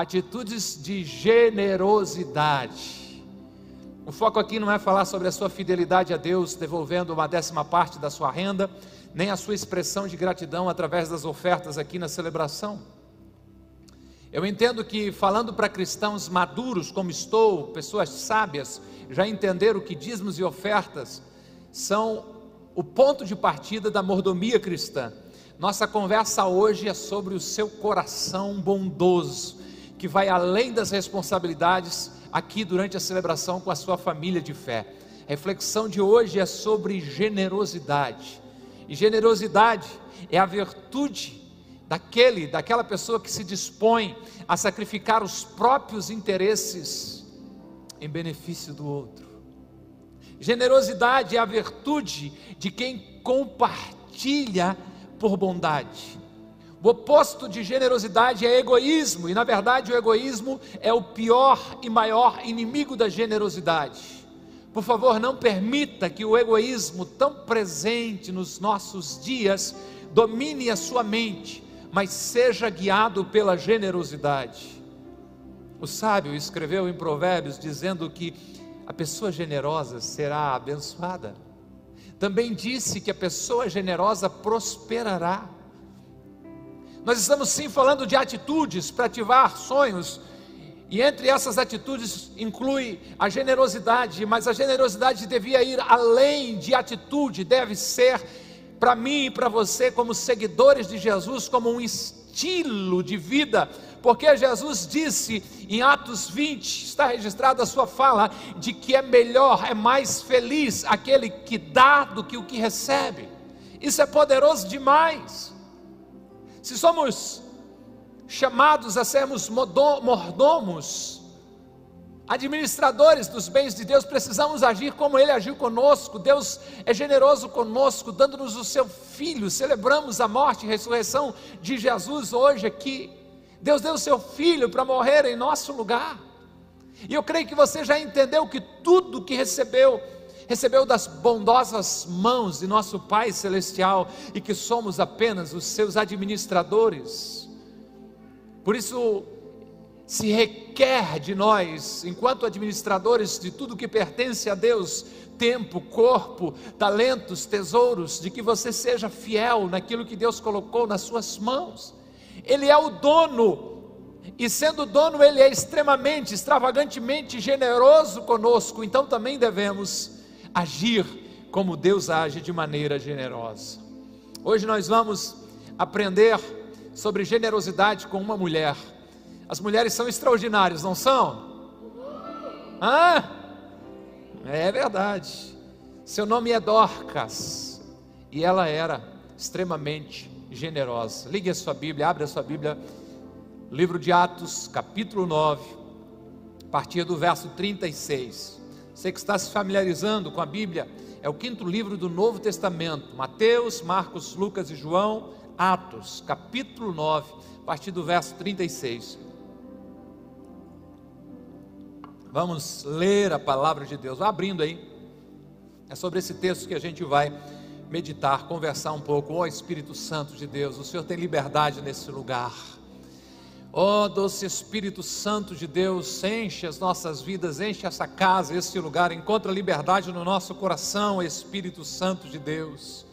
atitudes de generosidade. O foco aqui não é falar sobre a sua fidelidade a Deus, devolvendo uma décima parte da sua renda, nem a sua expressão de gratidão através das ofertas aqui na celebração. Eu entendo que, falando para cristãos maduros como estou, pessoas sábias, já entenderam que dízimos e ofertas são o ponto de partida da mordomia cristã. Nossa conversa hoje é sobre o seu coração bondoso, que vai além das responsabilidades aqui durante a celebração com a sua família de fé. A reflexão de hoje é sobre generosidade. E generosidade é a virtude daquele, daquela pessoa que se dispõe a sacrificar os próprios interesses em benefício do outro. Generosidade é a virtude de quem compartilha por bondade. O oposto de generosidade é egoísmo, e na verdade o egoísmo é o pior e maior inimigo da generosidade. Por favor, não permita que o egoísmo, tão presente nos nossos dias, domine a sua mente mas seja guiado pela generosidade. O sábio escreveu em Provérbios dizendo que a pessoa generosa será abençoada. Também disse que a pessoa generosa prosperará. Nós estamos sim falando de atitudes para ativar sonhos, e entre essas atitudes inclui a generosidade, mas a generosidade devia ir além de atitude, deve ser para mim e para você, como seguidores de Jesus, como um estilo de vida, porque Jesus disse em Atos 20, está registrada a sua fala, de que é melhor, é mais feliz aquele que dá do que o que recebe. Isso é poderoso demais. Se somos chamados a sermos mordomos, administradores dos bens de Deus, precisamos agir como Ele agiu conosco. Deus é generoso conosco, dando-nos o Seu Filho. Celebramos a morte e ressurreição de Jesus hoje aqui. Deus deu o Seu Filho para morrer em nosso lugar. E eu creio que você já entendeu que tudo que recebeu, recebeu das bondosas mãos de nosso Pai Celestial e que somos apenas os seus administradores. Por isso, se requer de nós, enquanto administradores de tudo que pertence a Deus, tempo, corpo, talentos, tesouros, de que você seja fiel naquilo que Deus colocou nas suas mãos. Ele é o dono, e sendo dono, ele é extremamente, extravagantemente generoso conosco, então também devemos agir como Deus age de maneira generosa. Hoje nós vamos aprender sobre generosidade com uma mulher as mulheres são extraordinárias, não são? Ah, é verdade. Seu nome é Dorcas e ela era extremamente generosa. Ligue a sua Bíblia, abre a sua Bíblia, livro de Atos, capítulo 9, a partir do verso 36. Você que está se familiarizando com a Bíblia, é o quinto livro do Novo Testamento: Mateus, Marcos, Lucas e João, Atos, capítulo 9, a partir do verso 36. Vamos ler a palavra de Deus. Vá abrindo aí. É sobre esse texto que a gente vai meditar, conversar um pouco. Ó oh, Espírito Santo de Deus, o Senhor tem liberdade nesse lugar. Ó oh, doce Espírito Santo de Deus, enche as nossas vidas, enche essa casa, esse lugar, encontra liberdade no nosso coração, Espírito Santo de Deus.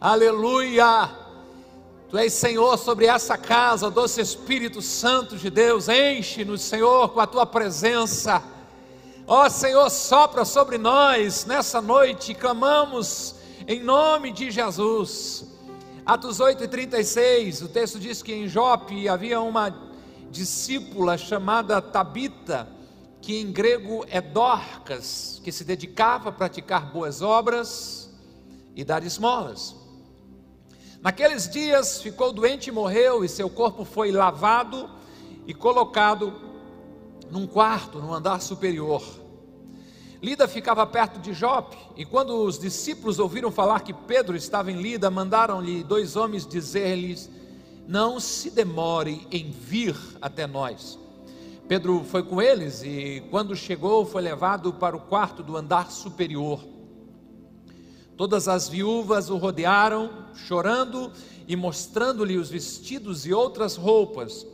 Aleluia! Tu és Senhor sobre essa casa, doce Espírito Santo de Deus, enche-nos, Senhor, com a tua presença. Ó Senhor, sopra sobre nós nessa noite, clamamos em nome de Jesus. Atos 8 e 36, o texto diz que em Jope havia uma discípula chamada Tabita, que em grego é Dorcas, que se dedicava a praticar boas obras e dar esmolas. Naqueles dias ficou doente e morreu, e seu corpo foi lavado e colocado num quarto, no andar superior. Lida ficava perto de Jope, e quando os discípulos ouviram falar que Pedro estava em Lida, mandaram-lhe dois homens dizer-lhes: Não se demore em vir até nós. Pedro foi com eles e, quando chegou, foi levado para o quarto do andar superior. Todas as viúvas o rodearam, chorando e mostrando-lhe os vestidos e outras roupas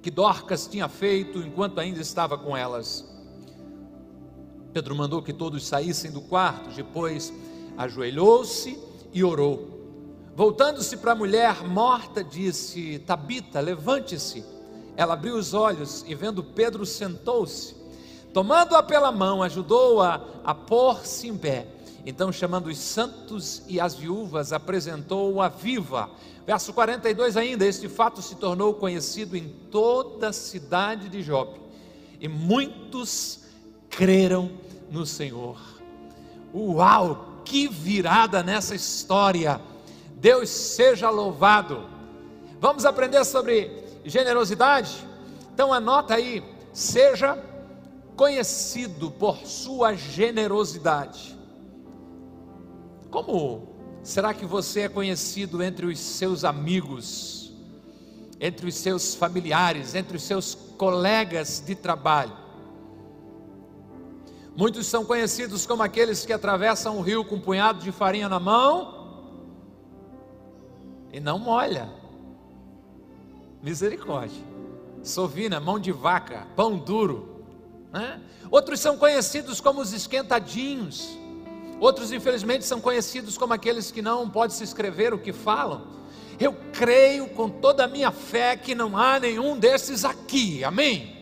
que Dorcas tinha feito enquanto ainda estava com elas. Pedro mandou que todos saíssem do quarto, depois ajoelhou-se e orou. Voltando-se para a mulher morta, disse: Tabita, levante-se. Ela abriu os olhos e, vendo Pedro, sentou-se. Tomando-a pela mão, ajudou-a a, a pôr-se em pé. Então, chamando os santos e as viúvas, apresentou-a viva. Verso 42 ainda: Este fato se tornou conhecido em toda a cidade de Jope, e muitos creram no Senhor. Uau, que virada nessa história! Deus seja louvado. Vamos aprender sobre generosidade? Então anota aí, seja conhecido por sua generosidade. Como será que você é conhecido entre os seus amigos, entre os seus familiares, entre os seus colegas de trabalho? Muitos são conhecidos como aqueles que atravessam o rio com um punhado de farinha na mão e não molha. Misericórdia. Sovina, mão de vaca, pão duro. Né? Outros são conhecidos como os esquentadinhos. Outros, infelizmente, são conhecidos como aqueles que não pode se escrever o que falam. Eu creio com toda a minha fé que não há nenhum desses aqui. Amém?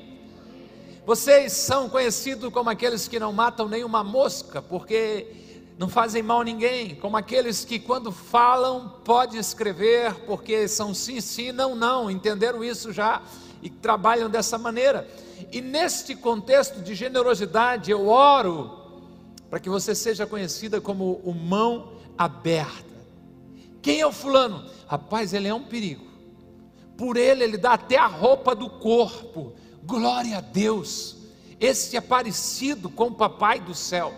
Vocês são conhecidos como aqueles que não matam nenhuma mosca, porque não fazem mal a ninguém, como aqueles que quando falam pode escrever, porque são sim, sim, não, não, entenderam isso já e trabalham dessa maneira. E neste contexto de generosidade, eu oro para que você seja conhecida como o mão aberta. Quem é o fulano? Rapaz, ele é um perigo. Por ele, ele dá até a roupa do corpo. Glória a Deus. Esse é parecido com o papai do céu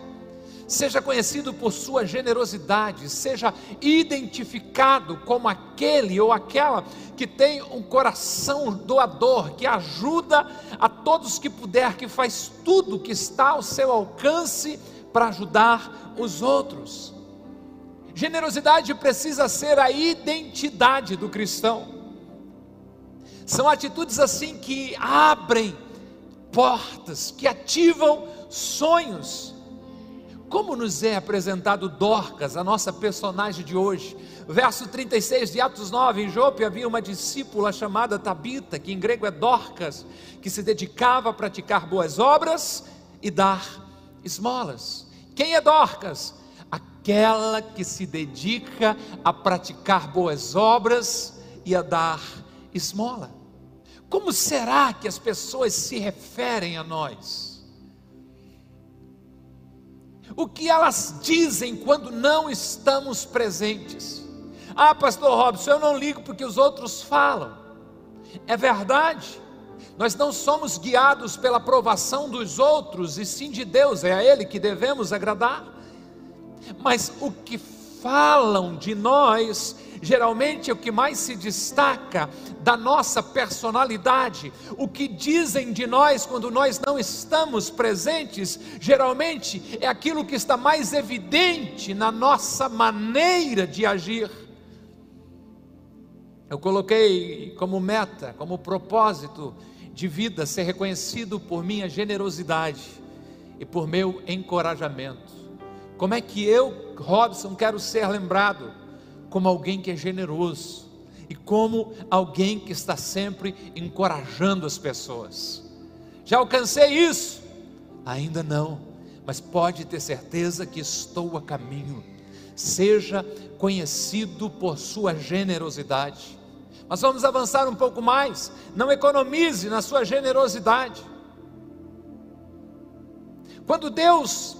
seja conhecido por sua generosidade, seja identificado como aquele ou aquela que tem um coração doador, que ajuda a todos que puder, que faz tudo que está ao seu alcance para ajudar os outros. Generosidade precisa ser a identidade do cristão. São atitudes assim que abrem portas, que ativam sonhos como nos é apresentado Dorcas, a nossa personagem de hoje? Verso 36 de Atos 9: Em Jope havia uma discípula chamada Tabita, que em grego é Dorcas, que se dedicava a praticar boas obras e dar esmolas. Quem é Dorcas? Aquela que se dedica a praticar boas obras e a dar esmola. Como será que as pessoas se referem a nós? O que elas dizem quando não estamos presentes. Ah, pastor Robson, eu não ligo porque os outros falam. É verdade. Nós não somos guiados pela aprovação dos outros, e sim de Deus, é a Ele que devemos agradar. Mas o que falam de nós geralmente é o que mais se destaca da nossa personalidade. O que dizem de nós quando nós não estamos presentes, geralmente é aquilo que está mais evidente na nossa maneira de agir. Eu coloquei como meta, como propósito de vida ser reconhecido por minha generosidade e por meu encorajamento. Como é que eu, Robson, quero ser lembrado? Como alguém que é generoso e como alguém que está sempre encorajando as pessoas. Já alcancei isso? Ainda não, mas pode ter certeza que estou a caminho. Seja conhecido por sua generosidade. Mas vamos avançar um pouco mais. Não economize na sua generosidade. Quando Deus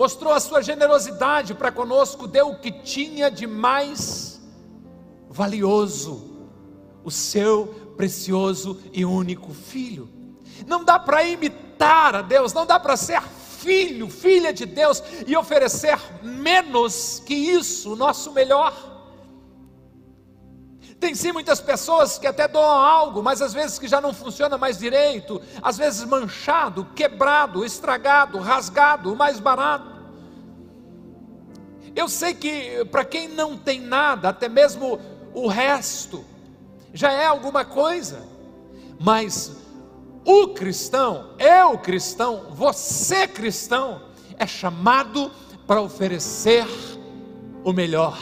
mostrou a sua generosidade para conosco, deu o que tinha de mais valioso, o seu precioso e único filho. Não dá para imitar a Deus, não dá para ser filho, filha de Deus e oferecer menos que isso, o nosso melhor. Tem sim muitas pessoas que até doam algo, mas às vezes que já não funciona mais direito, às vezes manchado, quebrado, estragado, rasgado, mais barato. Eu sei que para quem não tem nada, até mesmo o resto, já é alguma coisa. Mas o cristão, eu cristão, você cristão, é chamado para oferecer o melhor.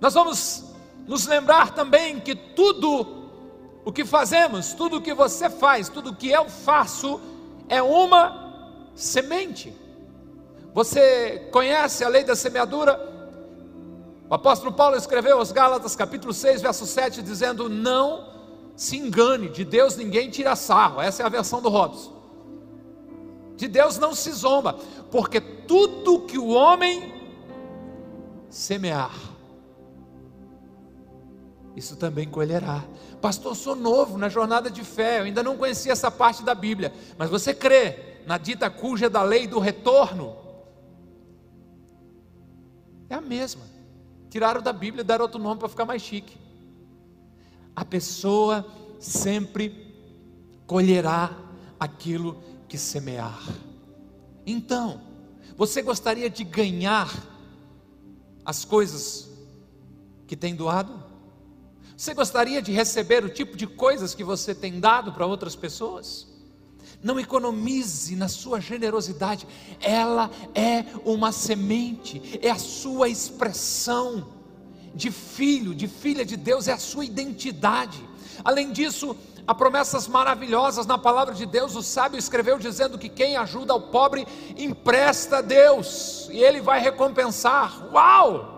Nós vamos nos lembrar também que tudo o que fazemos, tudo o que você faz, tudo o que eu faço, é uma semente. Você conhece a lei da semeadura? O apóstolo Paulo escreveu aos Gálatas, capítulo 6, verso 7, dizendo: Não se engane, de Deus ninguém tira sarro. Essa é a versão do Robson. De Deus não se zomba, porque tudo que o homem semear, isso também colherá. Pastor, sou novo na jornada de fé, eu ainda não conhecia essa parte da Bíblia, mas você crê na dita cuja da lei do retorno? É a mesma. Tiraram da Bíblia e deram outro nome para ficar mais chique. A pessoa sempre colherá aquilo que semear. Então, você gostaria de ganhar as coisas que tem doado? Você gostaria de receber o tipo de coisas que você tem dado para outras pessoas? Não economize na sua generosidade, ela é uma semente, é a sua expressão de filho, de filha de Deus, é a sua identidade. Além disso, há promessas maravilhosas na palavra de Deus. O sábio escreveu dizendo que quem ajuda o pobre empresta a Deus e ele vai recompensar. Uau!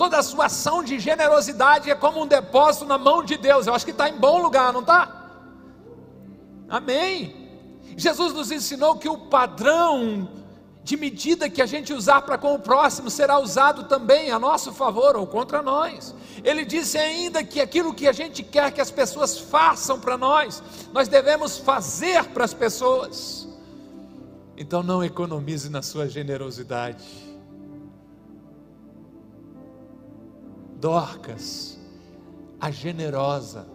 toda a sua ação de generosidade é como um depósito na mão de Deus. Eu acho que está em bom lugar, não está? Amém. Jesus nos ensinou que o padrão de medida que a gente usar para com o próximo será usado também a nosso favor ou contra nós. Ele disse ainda que aquilo que a gente quer que as pessoas façam para nós, nós devemos fazer para as pessoas. Então não economize na sua generosidade. Dorcas, a generosa,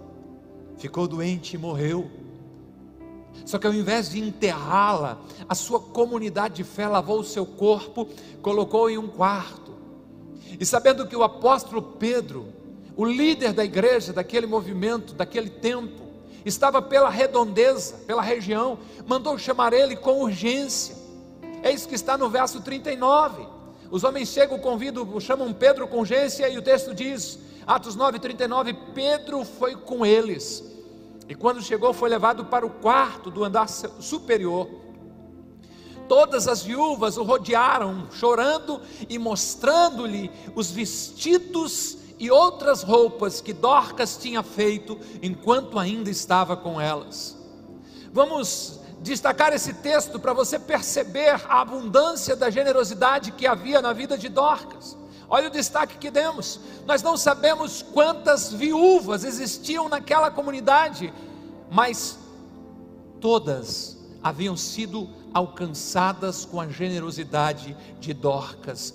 ficou doente e morreu. Só que ao invés de enterrá-la, a sua comunidade de fé lavou o seu corpo, colocou em um quarto. E sabendo que o apóstolo Pedro, o líder da igreja, daquele movimento, daquele tempo, estava pela redondeza, pela região, mandou chamar ele com urgência. É isso que está no verso 39. Os homens chegam, convidam, chamam Pedro com urgência e o texto diz, Atos 9:39, Pedro foi com eles. E quando chegou, foi levado para o quarto do andar superior. Todas as viúvas o rodearam, chorando e mostrando-lhe os vestidos e outras roupas que Dorcas tinha feito enquanto ainda estava com elas. Vamos destacar esse texto para você perceber a abundância da generosidade que havia na vida de Dorcas. Olha o destaque que demos. Nós não sabemos quantas viúvas existiam naquela comunidade, mas todas haviam sido alcançadas com a generosidade de Dorcas.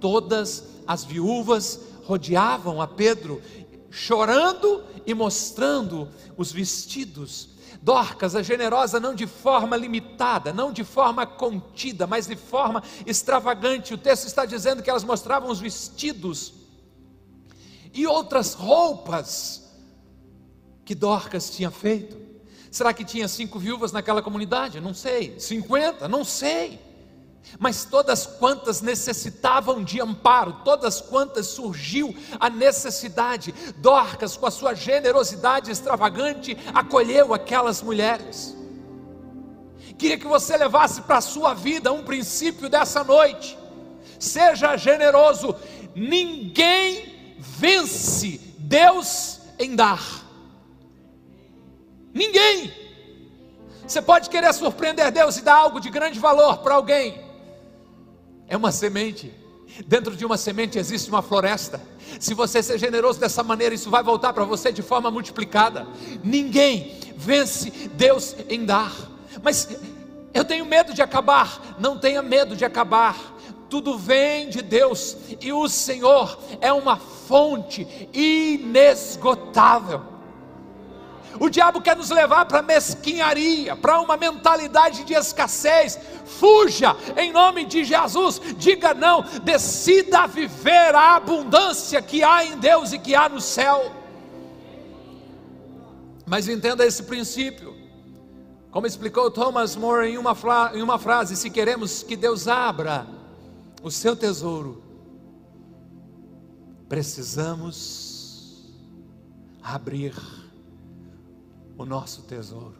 Todas as viúvas rodeavam a Pedro, chorando e mostrando os vestidos Dorcas, a generosa, não de forma limitada, não de forma contida, mas de forma extravagante. O texto está dizendo que elas mostravam os vestidos e outras roupas que Dorcas tinha feito. Será que tinha cinco viúvas naquela comunidade? Não sei. Cinquenta? Não sei mas todas quantas necessitavam de amparo, todas quantas surgiu a necessidade, Dorcas, com a sua generosidade extravagante, acolheu aquelas mulheres. Queria que você levasse para a sua vida um princípio dessa noite. Seja generoso, ninguém vence Deus em dar. Ninguém. Você pode querer surpreender Deus e dar algo de grande valor para alguém é uma semente. Dentro de uma semente existe uma floresta. Se você ser generoso dessa maneira, isso vai voltar para você de forma multiplicada. Ninguém vence Deus em dar. Mas eu tenho medo de acabar. Não tenha medo de acabar. Tudo vem de Deus e o Senhor é uma fonte inesgotável. O diabo quer nos levar para mesquinharia, para uma mentalidade de escassez. Fuja em nome de Jesus. Diga não, decida viver a abundância que há em Deus e que há no céu. Mas entenda esse princípio. Como explicou Thomas More em uma, em uma frase: se queremos que Deus abra o seu tesouro, precisamos abrir o nosso tesouro.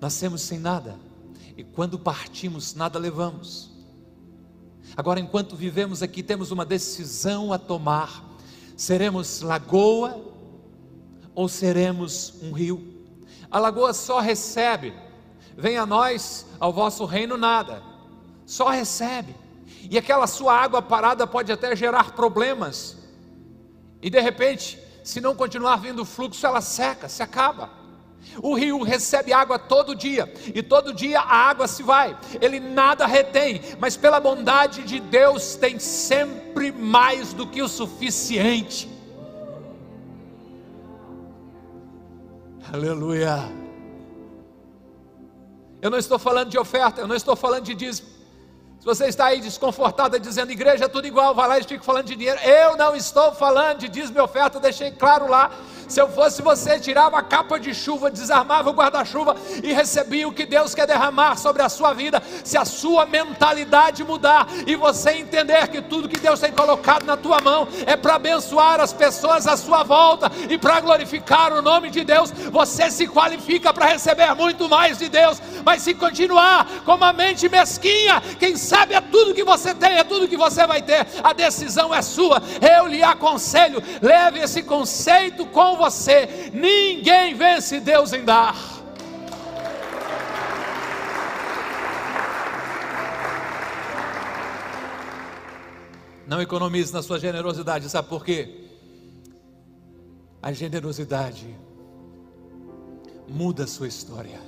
Nascemos sem nada, e quando partimos, nada levamos. Agora, enquanto vivemos aqui, temos uma decisão a tomar: seremos lagoa ou seremos um rio? A lagoa só recebe, vem a nós, ao vosso reino, nada, só recebe, e aquela sua água parada pode até gerar problemas, e de repente, se não continuar vindo o fluxo, ela seca, se acaba. O rio recebe água todo dia, e todo dia a água se vai, ele nada retém, mas pela bondade de Deus tem sempre mais do que o suficiente. Aleluia. Eu não estou falando de oferta, eu não estou falando de dízimo. Se você está aí desconfortada dizendo igreja é tudo igual, vai lá e fica falando de dinheiro. Eu não estou falando de dízimo e oferta, deixei claro lá. Se eu fosse você, tirava a capa de chuva, desarmava o guarda-chuva e recebia o que Deus quer derramar sobre a sua vida. Se a sua mentalidade mudar e você entender que tudo que Deus tem colocado na tua mão é para abençoar as pessoas à sua volta e para glorificar o nome de Deus, você se qualifica para receber muito mais de Deus. Mas se continuar com uma mente mesquinha, quem sabe é tudo que você tem, é tudo que você vai ter. A decisão é sua. Eu lhe aconselho, leve esse conceito com você. Ninguém vence Deus em dar. Não economize na sua generosidade, sabe por quê? A generosidade muda a sua história.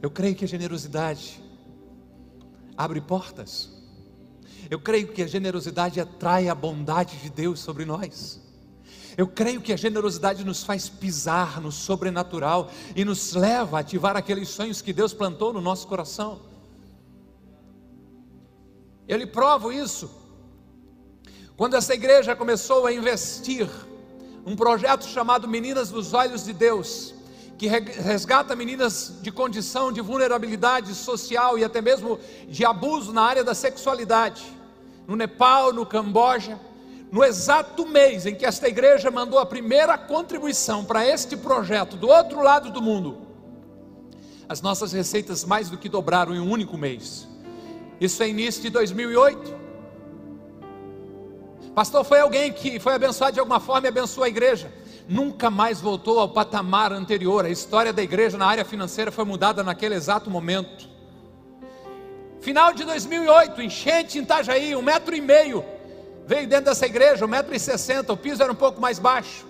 Eu creio que a generosidade abre portas. Eu creio que a generosidade atrai a bondade de Deus sobre nós. Eu creio que a generosidade nos faz pisar no sobrenatural e nos leva a ativar aqueles sonhos que Deus plantou no nosso coração. Eu lhe provo isso. Quando essa igreja começou a investir um projeto chamado Meninas dos Olhos de Deus, que resgata meninas de condição de vulnerabilidade social e até mesmo de abuso na área da sexualidade no Nepal, no Camboja, no exato mês em que esta igreja mandou a primeira contribuição para este projeto do outro lado do mundo, as nossas receitas mais do que dobraram em um único mês. Isso é início de 2008. Pastor, foi alguém que foi abençoado de alguma forma e abençoou a igreja. Nunca mais voltou ao patamar anterior. A história da igreja na área financeira foi mudada naquele exato momento. Final de 2008, enchente em Itajaí, um metro e meio. Veio dentro dessa igreja, um metro e sessenta, o piso era um pouco mais baixo.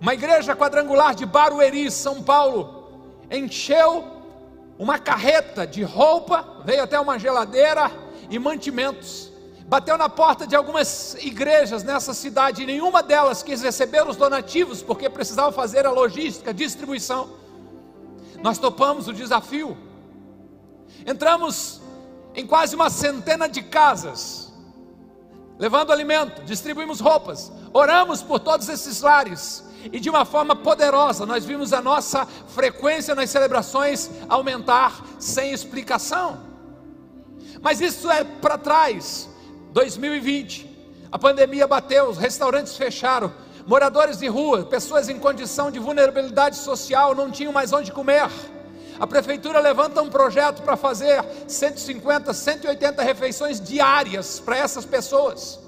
Uma igreja quadrangular de Barueri, São Paulo, encheu uma carreta de roupa, veio até uma geladeira e mantimentos. Bateu na porta de algumas igrejas nessa cidade, e nenhuma delas quis receber os donativos, porque precisava fazer a logística, distribuição. Nós topamos o desafio Entramos em quase uma centena de casas, levando alimento, distribuímos roupas, oramos por todos esses lares, e de uma forma poderosa nós vimos a nossa frequência nas celebrações aumentar sem explicação. Mas isso é para trás, 2020, a pandemia bateu, os restaurantes fecharam, moradores de rua, pessoas em condição de vulnerabilidade social não tinham mais onde comer. A prefeitura levanta um projeto para fazer 150, 180 refeições diárias para essas pessoas.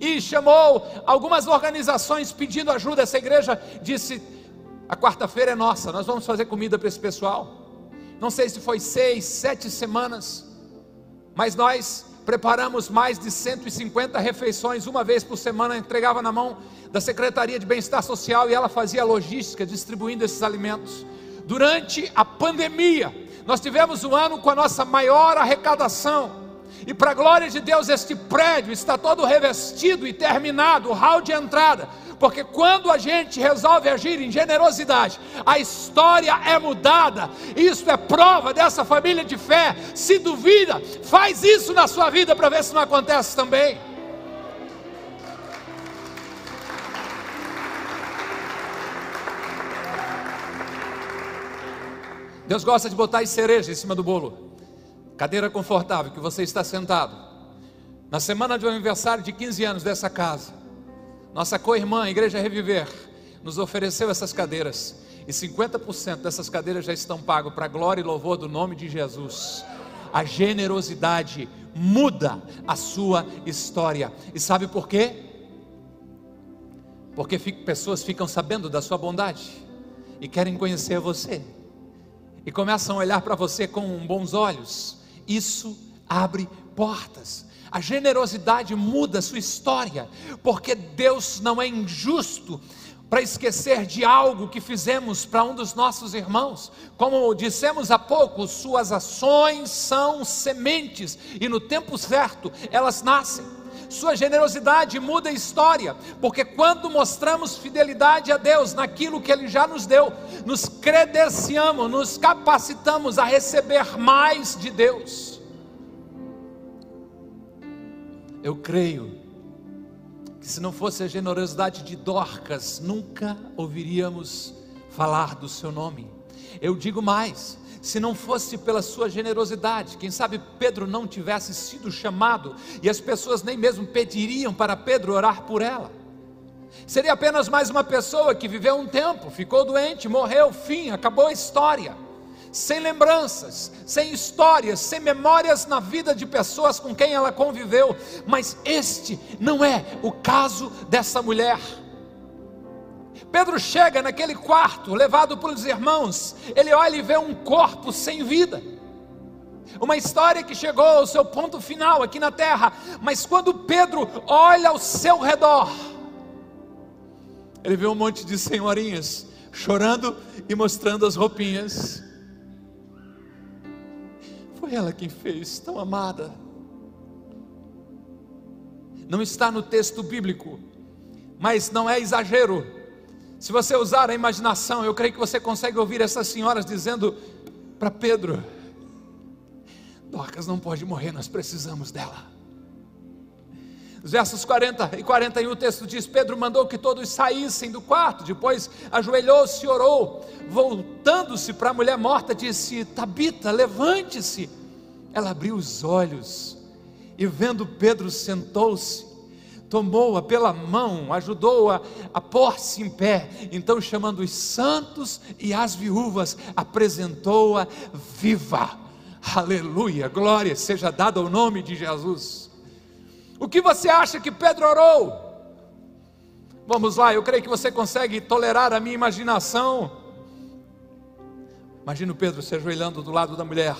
E chamou algumas organizações pedindo ajuda. Essa igreja disse: a quarta-feira é nossa, nós vamos fazer comida para esse pessoal. Não sei se foi seis, sete semanas, mas nós preparamos mais de 150 refeições, uma vez por semana, entregava na mão da Secretaria de Bem-Estar Social e ela fazia logística, distribuindo esses alimentos durante a pandemia. Nós tivemos um ano com a nossa maior arrecadação. E para a glória de Deus, este prédio está todo revestido e terminado, o hall de entrada, porque quando a gente resolve agir em generosidade, a história é mudada. Isso é prova dessa família de fé. Se duvida, faz isso na sua vida para ver se não acontece também. Deus gosta de botar cereja em cima do bolo. Cadeira confortável que você está sentado. Na semana de aniversário de 15 anos dessa casa, nossa co-irmã, Igreja Reviver, nos ofereceu essas cadeiras. E 50% dessas cadeiras já estão pagos para a glória e louvor do nome de Jesus. A generosidade muda a sua história. E sabe por quê? Porque pessoas ficam sabendo da sua bondade e querem conhecer você e começam a olhar para você com bons olhos, isso abre portas. A generosidade muda a sua história, porque Deus não é injusto para esquecer de algo que fizemos para um dos nossos irmãos. Como dissemos há pouco, suas ações são sementes e no tempo certo elas nascem. Sua generosidade muda a história, porque quando mostramos fidelidade a Deus naquilo que Ele já nos deu, nos credenciamos, nos capacitamos a receber mais de Deus. Eu creio que se não fosse a generosidade de Dorcas, nunca ouviríamos falar do seu nome. Eu digo mais, se não fosse pela sua generosidade, quem sabe Pedro não tivesse sido chamado e as pessoas nem mesmo pediriam para Pedro orar por ela. Seria apenas mais uma pessoa que viveu um tempo, ficou doente, morreu, fim, acabou a história. Sem lembranças, sem histórias, sem memórias na vida de pessoas com quem ela conviveu, mas este não é o caso dessa mulher. Pedro chega naquele quarto, levado pelos irmãos, ele olha e vê um corpo sem vida. Uma história que chegou ao seu ponto final aqui na terra, mas quando Pedro olha ao seu redor, ele vê um monte de senhorinhas chorando e mostrando as roupinhas. Foi ela quem fez, tão amada. Não está no texto bíblico, mas não é exagero se você usar a imaginação, eu creio que você consegue ouvir essas senhoras dizendo para Pedro: Dorcas não pode morrer, nós precisamos dela. Os versos 40 e 41 o texto diz: Pedro mandou que todos saíssem do quarto, depois ajoelhou-se e orou. Voltando-se para a mulher morta, disse: Tabita, levante-se. Ela abriu os olhos e, vendo Pedro, sentou-se tomou-a pela mão, ajudou-a a, a pôr-se em pé. Então, chamando os santos e as viúvas, apresentou-a viva. Aleluia, glória seja dada ao nome de Jesus. O que você acha que Pedro orou? Vamos lá, eu creio que você consegue tolerar a minha imaginação. Imagina o Pedro se ajoelhando do lado da mulher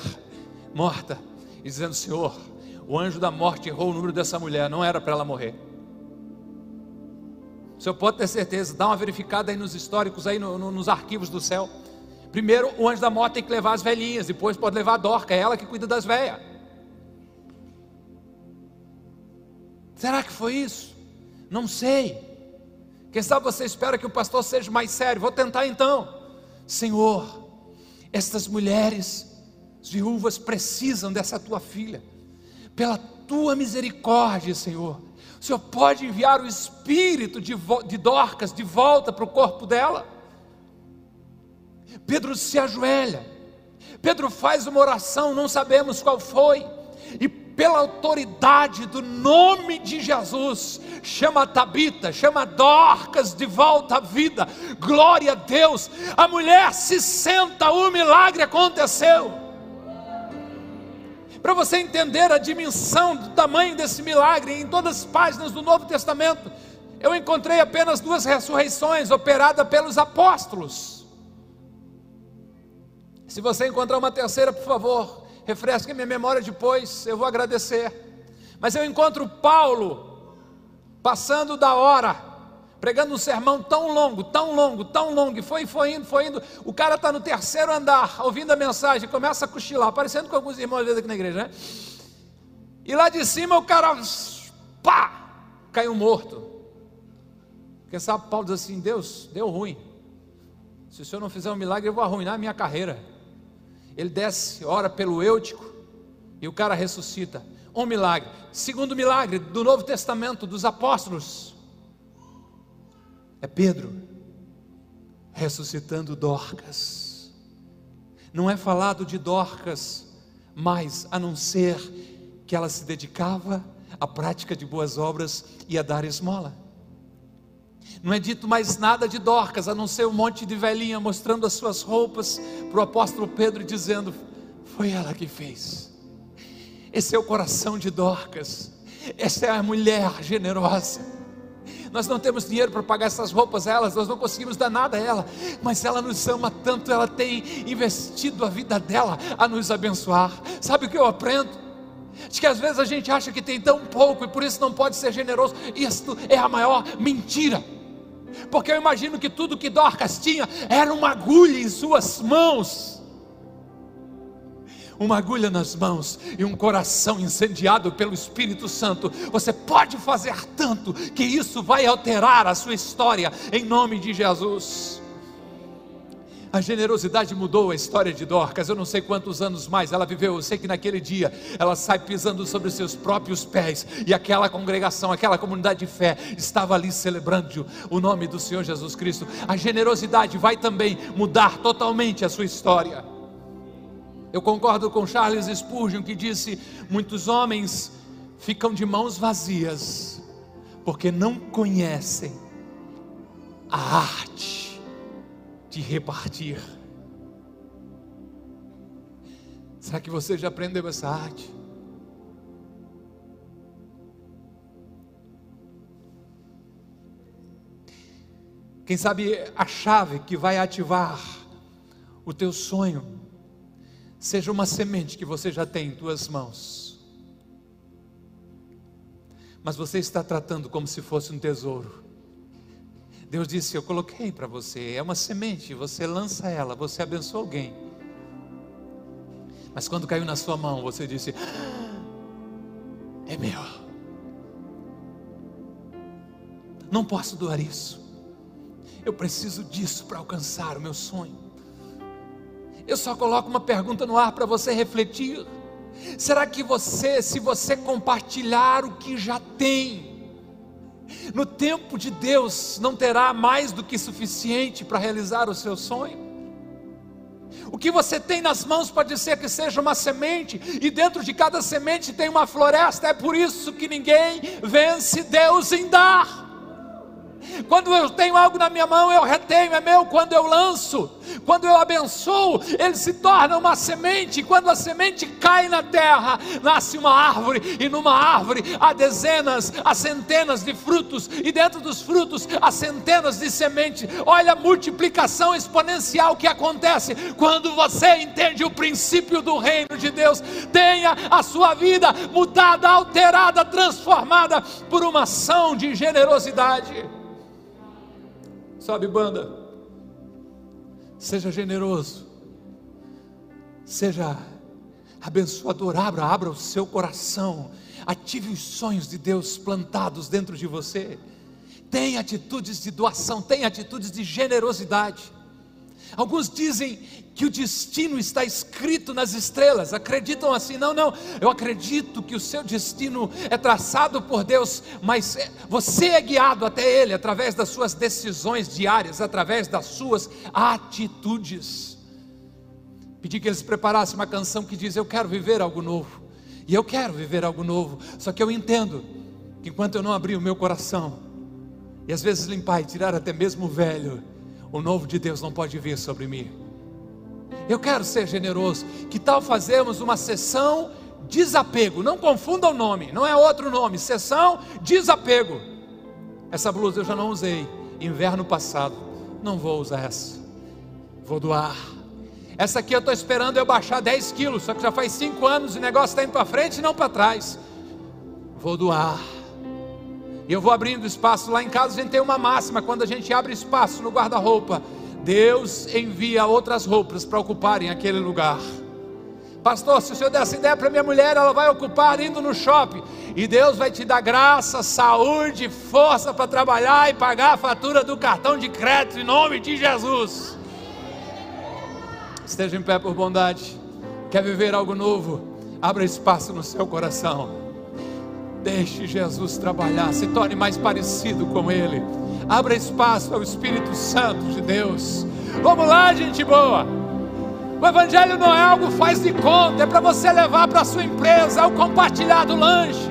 morta e dizendo: Senhor, o anjo da morte errou o número dessa mulher, não era para ela morrer. O senhor pode ter certeza, dá uma verificada aí nos históricos, aí no, no, nos arquivos do céu. Primeiro, o anjo da morte tem que levar as velhinhas, depois pode levar a Dorca, é ela que cuida das velhas. Será que foi isso? Não sei. Quem sabe você espera que o pastor seja mais sério? Vou tentar então. Senhor, estas mulheres, as viúvas, precisam dessa tua filha, pela tua misericórdia, Senhor o Senhor pode enviar o espírito de, de Dorcas de volta para o corpo dela? Pedro se ajoelha, Pedro faz uma oração, não sabemos qual foi, e pela autoridade do nome de Jesus, chama Tabita, chama Dorcas de volta à vida, glória a Deus, a mulher se senta, o milagre aconteceu para você entender a dimensão do tamanho desse milagre, em todas as páginas do Novo Testamento, eu encontrei apenas duas ressurreições operadas pelos apóstolos. Se você encontrar uma terceira, por favor, refresque minha memória depois, eu vou agradecer. Mas eu encontro Paulo passando da hora, pregando um sermão tão longo, tão longo, tão longo, e foi, foi indo, foi indo. O cara está no terceiro andar, ouvindo a mensagem, começa a cochilar, parecendo com alguns irmãos às vezes aqui na igreja, né? E lá de cima o cara, pá, caiu morto. Porque sabe, Paulo diz assim: Deus, deu ruim. Se o senhor não fizer um milagre, eu vou arruinar a minha carreira. Ele desce, ora pelo Eutico, e o cara ressuscita. Um milagre. Segundo milagre do Novo Testamento, dos apóstolos, é Pedro ressuscitando Dorcas. Não é falado de Dorcas mais a não ser que ela se dedicava à prática de boas obras e a dar esmola. Não é dito mais nada de Dorcas, a não ser um monte de velhinha mostrando as suas roupas para o apóstolo Pedro, dizendo: Foi ela que fez. Esse é o coração de Dorcas, essa é a mulher generosa. Nós não temos dinheiro para pagar essas roupas a elas, nós não conseguimos dar nada a ela, mas ela nos ama tanto, ela tem investido a vida dela a nos abençoar. Sabe o que eu aprendo? De que às vezes a gente acha que tem tão pouco e por isso não pode ser generoso. Isto é a maior mentira. Porque eu imagino que tudo que Dorcas tinha era uma agulha em suas mãos uma agulha nas mãos e um coração incendiado pelo Espírito Santo, você pode fazer tanto que isso vai alterar a sua história, em nome de Jesus. A generosidade mudou a história de Dorcas. Eu não sei quantos anos mais ela viveu. Eu sei que naquele dia ela sai pisando sobre seus próprios pés. E aquela congregação, aquela comunidade de fé estava ali celebrando o nome do Senhor Jesus Cristo. A generosidade vai também mudar totalmente a sua história. Eu concordo com Charles Spurgeon que disse: muitos homens ficam de mãos vazias porque não conhecem a arte de repartir. Será que você já aprendeu essa arte? Quem sabe a chave que vai ativar o teu sonho seja uma semente que você já tem em tuas mãos. Mas você está tratando como se fosse um tesouro. Deus disse: Eu coloquei para você, é uma semente, você lança ela, você abençoa alguém. Mas quando caiu na sua mão, você disse: ah, É meu. Não posso doar isso. Eu preciso disso para alcançar o meu sonho. Eu só coloco uma pergunta no ar para você refletir. Será que você, se você compartilhar o que já tem, no tempo de Deus não terá mais do que suficiente para realizar o seu sonho? O que você tem nas mãos pode ser que seja uma semente, e dentro de cada semente tem uma floresta, é por isso que ninguém vence Deus em dar. Quando eu tenho algo na minha mão, eu retenho, é meu. Quando eu lanço, quando eu abençoo, ele se torna uma semente. Quando a semente cai na terra, nasce uma árvore, e numa árvore há dezenas, há centenas de frutos, e dentro dos frutos há centenas de sementes. Olha a multiplicação exponencial que acontece quando você entende o princípio do reino de Deus. Tenha a sua vida mudada, alterada, transformada por uma ação de generosidade. Sabe, banda? Seja generoso. Seja abençoador. Abra, abra o seu coração. Ative os sonhos de Deus plantados dentro de você. Tenha atitudes de doação, tenha atitudes de generosidade. Alguns dizem que o destino está escrito nas estrelas, acreditam assim, não, não, eu acredito que o seu destino é traçado por Deus, mas é, você é guiado até Ele através das suas decisões diárias, através das suas atitudes. Pedi que eles preparassem uma canção que diz: Eu quero viver algo novo, e eu quero viver algo novo, só que eu entendo que enquanto eu não abrir o meu coração, e às vezes limpar e tirar até mesmo o velho, o novo de Deus não pode vir sobre mim. Eu quero ser generoso. Que tal fazermos uma sessão desapego? Não confunda o nome, não é outro nome. Sessão desapego. Essa blusa eu já não usei. Inverno passado. Não vou usar essa. Vou doar. Essa aqui eu estou esperando eu baixar 10 quilos. Só que já faz 5 anos e o negócio está indo para frente e não para trás. Vou doar. E eu vou abrindo espaço. Lá em casa a gente tem uma máxima: quando a gente abre espaço no guarda-roupa, Deus envia outras roupas para ocuparem aquele lugar. Pastor, se o senhor der essa ideia para minha mulher, ela vai ocupar indo no shopping. E Deus vai te dar graça, saúde, força para trabalhar e pagar a fatura do cartão de crédito em nome de Jesus. Esteja em pé por bondade. Quer viver algo novo? Abra espaço no seu coração. Deixe Jesus trabalhar, se torne mais parecido com Ele. Abra espaço ao Espírito Santo de Deus. Vamos lá, gente boa. O Evangelho não é algo faz de conta, é para você levar para a sua empresa, é o compartilhar do lanche.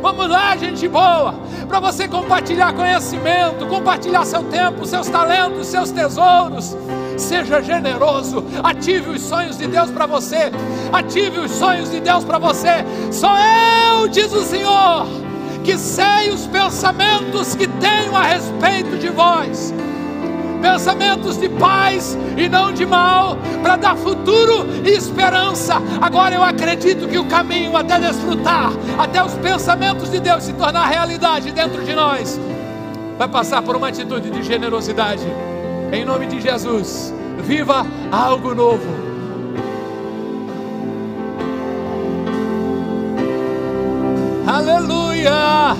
Vamos lá, gente boa, para você compartilhar conhecimento, compartilhar seu tempo, seus talentos, seus tesouros. Seja generoso, ative os sonhos de Deus para você, ative os sonhos de Deus para você. Só eu, diz o Senhor, que sei os pensamentos que tenho a respeito de vós pensamentos de paz e não de mal, para dar futuro e esperança. Agora eu acredito que o caminho até desfrutar, até os pensamentos de Deus se tornar realidade dentro de nós, vai passar por uma atitude de generosidade. Em nome de Jesus, viva algo novo. Aleluia!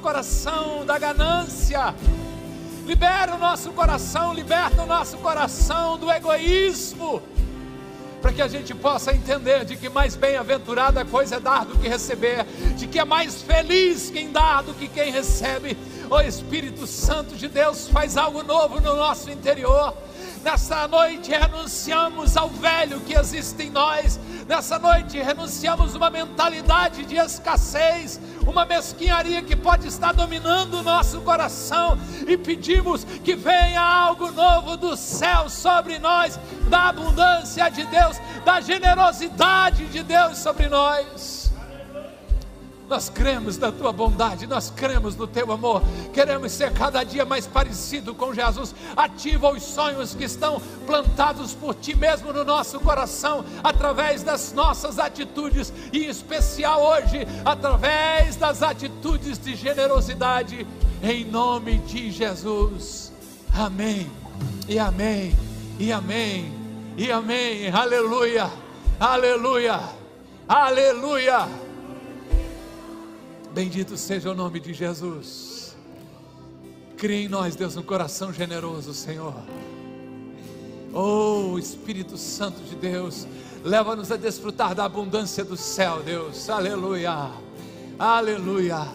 Coração da ganância, libera o nosso coração, liberta o nosso coração do egoísmo, para que a gente possa entender de que mais bem-aventurada coisa é dar do que receber, de que é mais feliz quem dá do que quem recebe. O Espírito Santo de Deus faz algo novo no nosso interior. Nessa noite renunciamos ao velho que existe em nós. Nessa noite renunciamos uma mentalidade de escassez, uma mesquinharia que pode estar dominando o nosso coração e pedimos que venha algo novo do céu sobre nós, da abundância de Deus, da generosidade de Deus sobre nós. Nós cremos na tua bondade, nós cremos no teu amor. Queremos ser cada dia mais parecido com Jesus. Ativa os sonhos que estão plantados por ti mesmo no nosso coração, através das nossas atitudes, e em especial hoje, através das atitudes de generosidade, em nome de Jesus. Amém. E amém. E amém. E amém. Aleluia. Aleluia. Aleluia. Bendito seja o nome de Jesus. Cria em nós, Deus, um coração generoso, Senhor. Oh, Espírito Santo de Deus, leva-nos a desfrutar da abundância do céu, Deus. Aleluia. Aleluia.